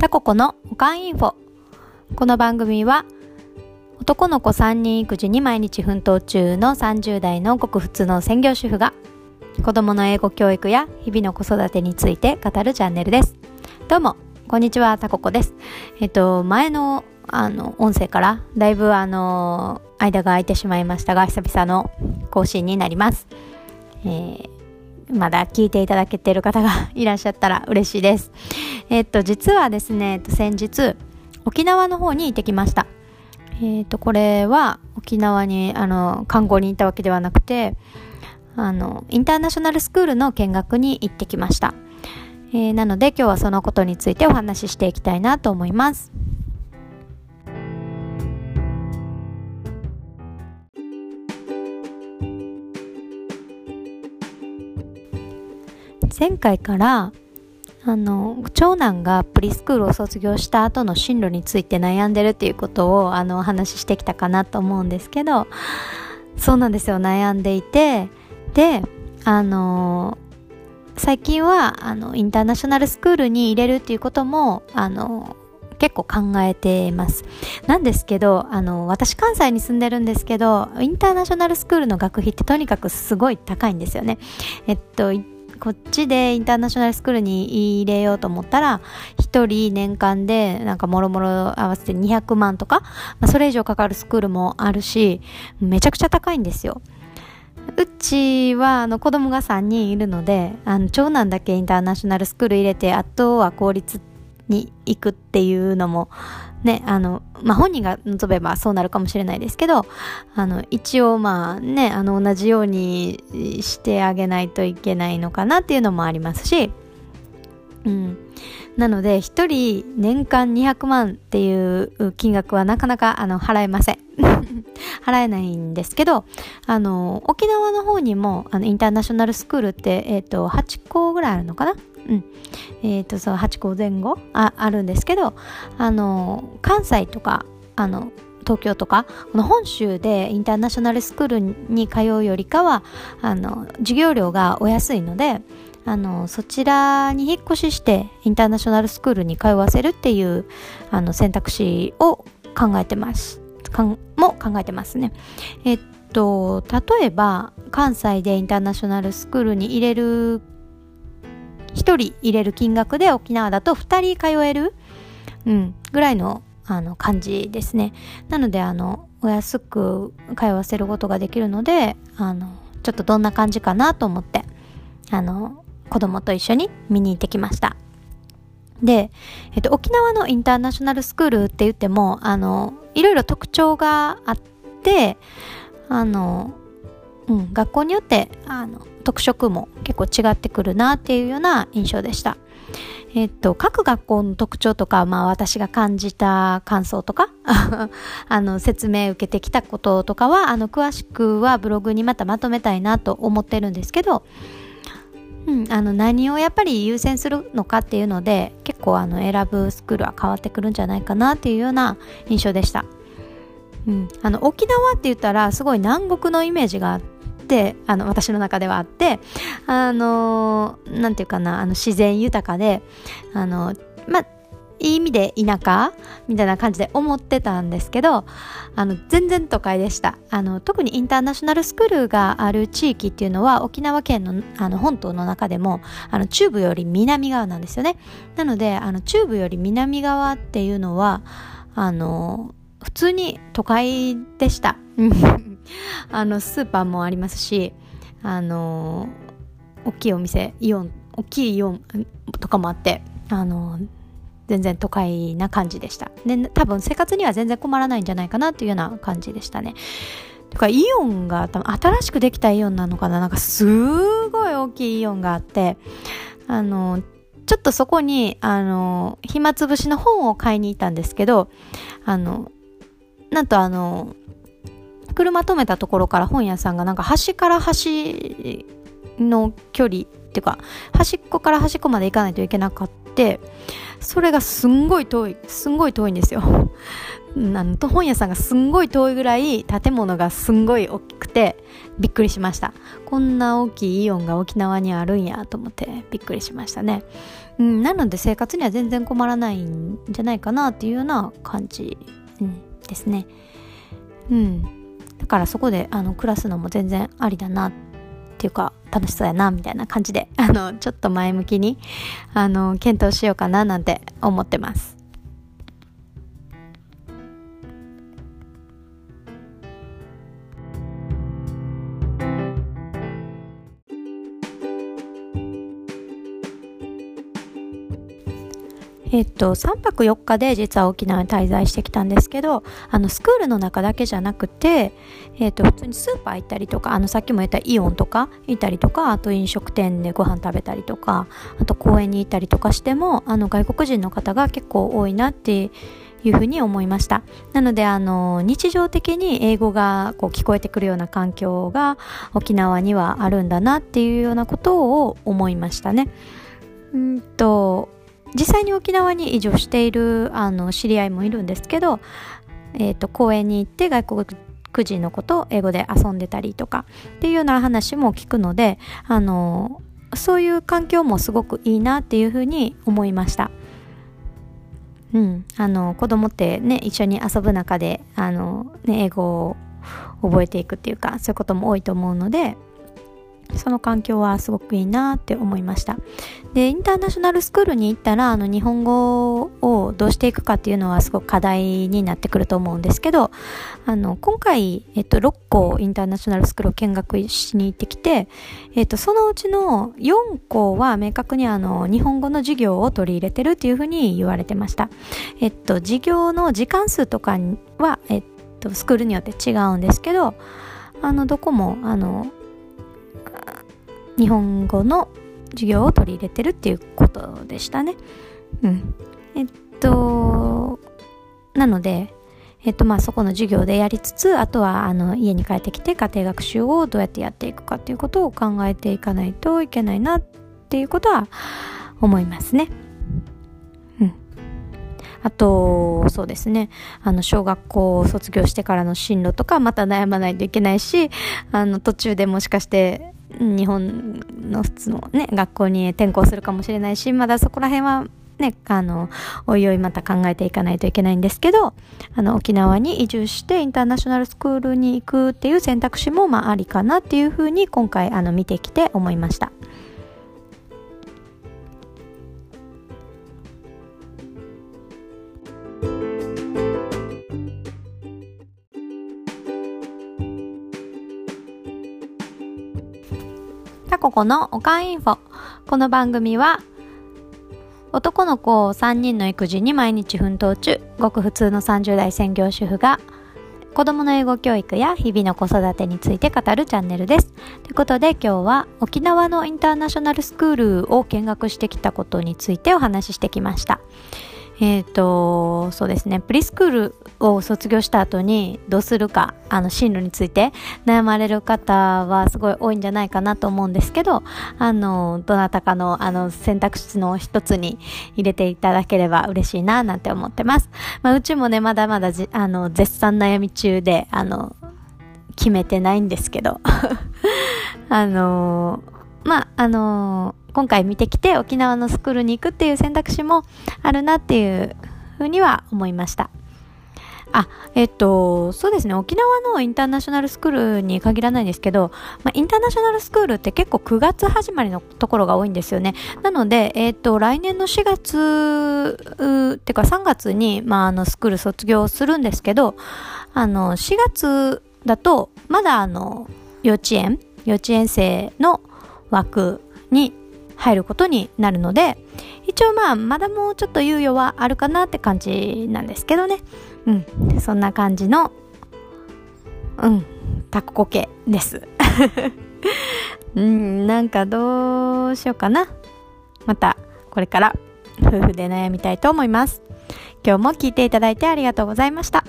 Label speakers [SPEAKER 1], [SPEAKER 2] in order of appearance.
[SPEAKER 1] タココのおかんインフォ。この番組は男の子3人育児に毎日奮闘中の30代のごく普通の専業主婦が子供の英語教育や日々の子育てについて語るチャンネルです。どうもこんにちはタココです。えっと前のあの音声からだいぶあの間が空いてしまいましたが久々の更新になります、えーまだ聞いていただけている方がいらっしゃったら嬉しいです。えっと、実はですね、先日、沖縄の方に行ってきました。えっと、これは沖縄に、あの、観光に行ったわけではなくて、あの、インターナショナルスクールの見学に行ってきました。えー、なので今日はそのことについてお話ししていきたいなと思います。前回からあの長男がプリスクールを卒業した後の進路について悩んでるっていうことをあのお話ししてきたかなと思うんですけどそうなんですよ悩んでいてであの最近はあのインターナショナルスクールに入れるっていうこともあの結構考えてます。なんですけど、あの、私関西に住んでるんですけど、インターナショナルスクールの学費ってとにかくすごい高いんですよね。えっと、こっちでインターナショナルスクールに入れようと思ったら、1人年間でなんかもろもろ合わせて200万とか、まあ、それ以上かかるスクールもあるし、めちゃくちゃ高いんですよ。うちはあの子供が3人いるので、あの長男だけインターナショナルスクール入れて、あとは公立に行くっていうのもね、あの、まあ、本人が望めばそうなるかもしれないですけど、あの、一応まあね、あの、同じようにしてあげないといけないのかなっていうのもありますし、うん。なので、一人年間200万っていう金額はなかなか、あの、払えません。払えないんですけど、あの、沖縄の方にも、あの、インターナショナルスクールって、えっ、ー、と、8校ぐらいあるのかなうん。えっ、ー、と、そう、8個前後？ああるんですけど、あの、関西とか、あの、東京とかこの本州でインターナショナルスクールに通うよりかはあの授業料がお安いのであのそちらに引っ越ししてインターナショナルスクールに通わせるっていうあの選択肢を考えてます。かんも考えてますね。えっと例えば関西でインターナショナルスクールに入れる1人入れる金額で沖縄だと2人通える、うん、ぐらいのあの感じですね。なので、あの、お安く通わせることができるので、あの、ちょっとどんな感じかなと思って、あの、子供と一緒に見に行ってきました。で、えっと、沖縄のインターナショナルスクールって言っても、あの、いろいろ特徴があって、あの、うん、学校によってあの特色も結構違ってくるなっていうような印象でした。えっと、各学校の特徴とか、まあ私が感じた感想とか、あの、説明受けてきたこととかは、あの、詳しくはブログにまたまとめたいなと思ってるんですけど、うん、あの、何をやっぱり優先するのかっていうので、結構あの、選ぶスクールは変わってくるんじゃないかなっていうような印象でした。うん、あの沖縄って言ったらすごい南国のイメージがあってあの私の中ではあってあのなんていうかなあの自然豊かであのまあいい意味で田舎みたいな感じで思ってたんですけどあの全然都会でしたあの特にインターナショナルスクールがある地域っていうのは沖縄県のあの本島の中でもあの中部より南側なんですよねなのであの中部より南側っていうのはあの普通に都会でした。あの、スーパーもありますし、あの、大きいお店、イオン、大きいイオンとかもあって、あの、全然都会な感じでした。で、多分生活には全然困らないんじゃないかなっていうような感じでしたね。とか、イオンが多分新しくできたイオンなのかな？なんかすごい大きいイオンがあって、あの、ちょっとそこに、あの、暇つぶしの本を買いに行ったんですけど、あの、なんとあの、車止めたところから本屋さんがなんか端から端の距離っていうか端っこから端っこまで行かないといけなかってそれがすんごい遠いすんごい遠いんですよ。なんと本屋さんがすんごい遠いぐらい建物がすんごい大きくてびっくりしました。こんな大きいイオンが沖縄にあるんやと思ってびっくりしましたね、うん、なので生活には全然困らないんじゃないかなっていうような感じ、うん、ですね。うん。だからそこであの暮らすのも全然ありだなっていうか楽しそうやなみたいな感じであのちょっと前向きにあの検討しようかななんて思ってます。えっと、3泊4日で実は沖縄に滞在してきたんですけどあのスクールの中だけじゃなくて、えっと、普通にスーパー行ったりとかあのさっきも言ったイオンとか行ったりとかあと飲食店でご飯食べたりとかあと公園に行ったりとかしてもあの外国人の方が結構多いなっていうふうに思いました。なのであの日常的に英語がこう聞こえてくるような環境が沖縄にはあるんだなっていうようなことを思いましたね。うんと実際に沖縄に移住しているあの知り合いもいるんですけど、えーと、公園に行って外国人の子と英語で遊んでたりとかっていうような話も聞くのであのそういう環境もすごくいいなっていうふうに思いました。うん、あの子供ってね一緒に遊ぶ中であの、ね、英語を覚えていくっていうかそういうことも多いと思うのでその環境はすごくいいなって思いました。でインターナショナルスクールに行ったらあの日本語をどうしていくかっていうのはすごく課題になってくると思うんですけどあの今回、えっと、6校インターナショナルスクールを見学しに行ってきて、えっと、そのうちの4校は明確にあの日本語の授業を取り入れてるっていうふうに言われてました。えっと授業の時間数とかは、えっと、スクールによって違うんですけどあのどこもあの日本語の授業を取り入れてるっていうことでしたね。うん。えっと、なので、えっとまあそこの授業でやりつつ、あとはあの家に帰ってきて家庭学習をどうやってやっていくかっていうことを考えていかないといけないなっていうことは思いますね。うん。あと、そうですね。あの、小学校を卒業してからの進路とかまた悩まないといけないし、あの、途中でもしかして日本の普通のね学校に転校するかもしれないしまだそこら辺はね、あの、おいおいまた考えていかないといけないんですけど、あの、沖縄に移住してインターナショナルスクールに行くっていう選択肢も、まあ、ありかなっていうふうに今回、あの、見てきて思いました。タココのおかんインフォ。この番組は、男の子を3人の育児に毎日奮闘中、ごく普通の30代専業主婦が、子供の英語教育や日々の子育てについて語るチャンネルです。ということで今日は沖縄のインターナショナルスクールを見学してきたことについてお話ししてきました。えっ、ー、と、そうですね、プリスクールを卒業した後にどうするか、あの、進路について悩まれる方はすごい多いんじゃないかなと思うんですけど、あの、どなたかの、あの、選択肢の一つに入れていただければ嬉しいな、なんて思ってます。まあ、うちもね、まだまだじ、あの、絶賛悩み中で、あの、決めてないんですけど、あの、まあ、あの今回見てきて沖縄のスクールに行くっていう選択肢もあるなっていうふうには思いました。あ、えっと、そうですね、沖縄のインターナショナルスクールに限らないんですけど、まあ、インターナショナルスクールって結構9月始まりのところが多いんですよね。なので、えっと、来年の4月、ってか3月に、まあ、あの、スクール卒業するんですけど、あの、4月だと、まだあの、幼稚園、幼稚園生の枠に入ることになるので一応まあまだもうちょっと猶予はあるかなって感じなんですけどね。うん。そんな感じのうん。タココケです。うん。なんかどうしようかな。またこれから夫婦で悩みたいと思います。今日も聞いていただいてありがとうございました。